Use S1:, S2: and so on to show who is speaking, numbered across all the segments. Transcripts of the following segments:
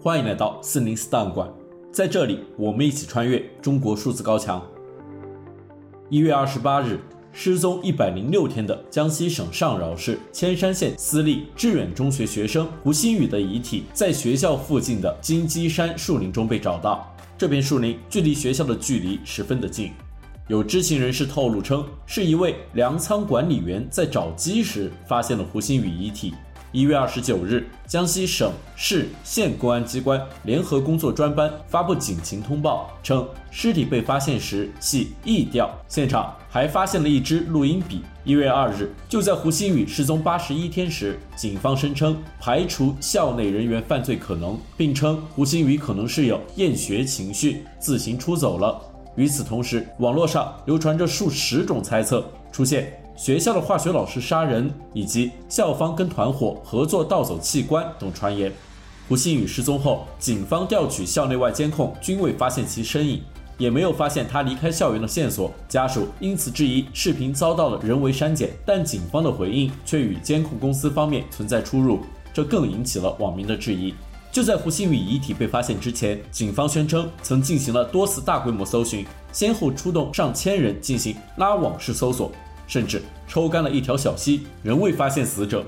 S1: 欢迎来到四零四档案馆，在这里我们一起穿越中国数字高墙。一月二十八日，失踪一百零六天的江西省上饶市铅山县私立致远中学学生胡鑫宇的遗体在学校附近的金鸡山树林中被找到。这片树林距离学校的距离十分的近。有知情人士透露称，是一位粮仓管理员在找鸡时发现了胡鑫宇遗体。一月二十九日，江西省、市、县公安机关联合工作专班发布警情通报称，尸体被发现时系縊吊，现场还发现了一支录音笔。一月二日，就在胡鑫宇失踪八十一天时，警方声称排除校内人员犯罪可能，并称胡鑫宇可能是有厌学情绪，自行出走了。与此同时，网络上流传着数十种猜测，出现学校的化学老师杀人，以及校方跟团伙合作盗走器官等传言。胡鑫宇失踪后，警方调取校内外监控，均未发现其身影，也没有发现他离开校园的线索。家属因此质疑视频遭到了人为删减，但警方的回应却与监控公司方面存在出入，这更引起了网民的质疑。就在胡鑫宇遗体被发现之前，警方宣称曾进行了多次大规模搜寻，先后出动上千人进行拉网式搜索，甚至抽干了一条小溪，仍未发现死者。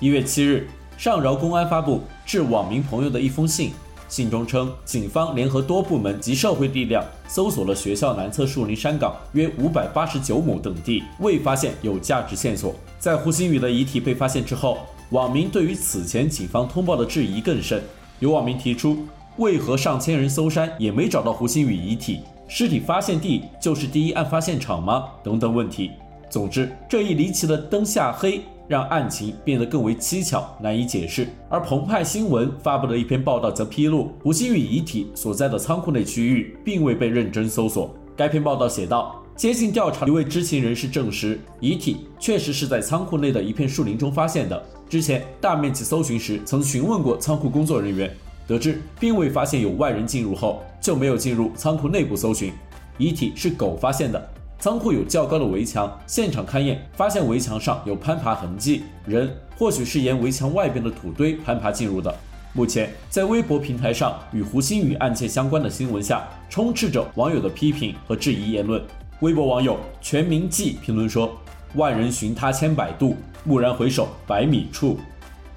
S1: 一月七日，上饶公安发布致网民朋友的一封信，信中称，警方联合多部门及社会力量搜索了学校南侧树林山岗约五百八十九亩等地，未发现有价值线索。在胡鑫宇的遗体被发现之后，网民对于此前警方通报的质疑更甚，有网民提出，为何上千人搜山也没找到胡鑫宇遗体？尸体发现地就是第一案发现场吗？等等问题。总之，这一离奇的灯下黑让案情变得更为蹊跷，难以解释。而澎湃新闻发布的一篇报道则披露，胡鑫宇遗体所在的仓库内区域并未被认真搜索。该篇报道写道。接近调查，一位知情人士证实，遗体确实是在仓库内的一片树林中发现的。之前大面积搜寻时，曾询问过仓库工作人员，得知并未发现有外人进入后，就没有进入仓库内部搜寻。遗体是狗发现的，仓库有较高的围墙，现场勘验发现围墙上有攀爬痕迹，人或许是沿围墙外边的土堆攀爬进入的。目前，在微博平台上与胡鑫宇案件相关的新闻下，充斥着网友的批评和质疑言论。微博网友全民记评论说：“万人寻他千百度，蓦然回首百米处。”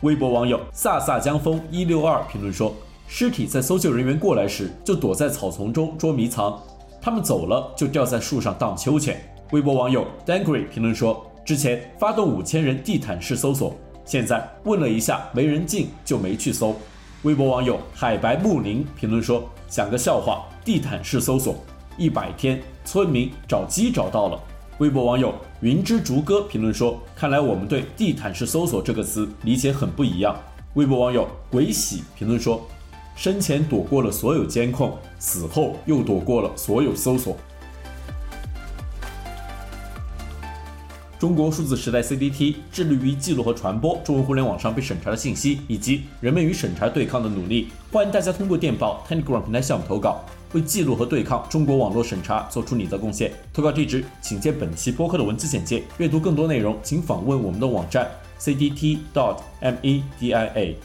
S1: 微博网友飒飒江风一六二评论说：“尸体在搜救人员过来时就躲在草丛中捉迷藏，他们走了就吊在树上荡秋千。”微博网友 Dangry 评论说：“之前发动五千人地毯式搜索，现在问了一下没人进就没去搜。”微博网友海白木林评论说：“讲个笑话，地毯式搜索。”一百天，村民找鸡找到了。微博网友云之竹歌评论说：“看来我们对‘地毯式搜索’这个词理解很不一样。”微博网友鬼喜评论说：“生前躲过了所有监控，死后又躲过了所有搜索。”中国数字时代 CDT 致力于记录和传播中文互联网上被审查的信息，以及人们与审查对抗的努力。欢迎大家通过电报 Telegram 平台项目投稿。为记录和对抗中国网络审查做出你的贡献。投稿地址请见本期播客的文字简介。阅读更多内容，请访问我们的网站 CDT.DOT.MEDIA。